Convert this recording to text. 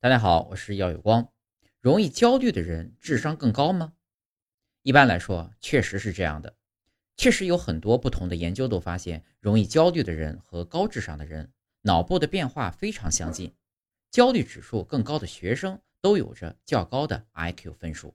大家好，我是耀有光。容易焦虑的人智商更高吗？一般来说，确实是这样的。确实有很多不同的研究都发现，容易焦虑的人和高智商的人脑部的变化非常相近。焦虑指数更高的学生都有着较高的 IQ 分数。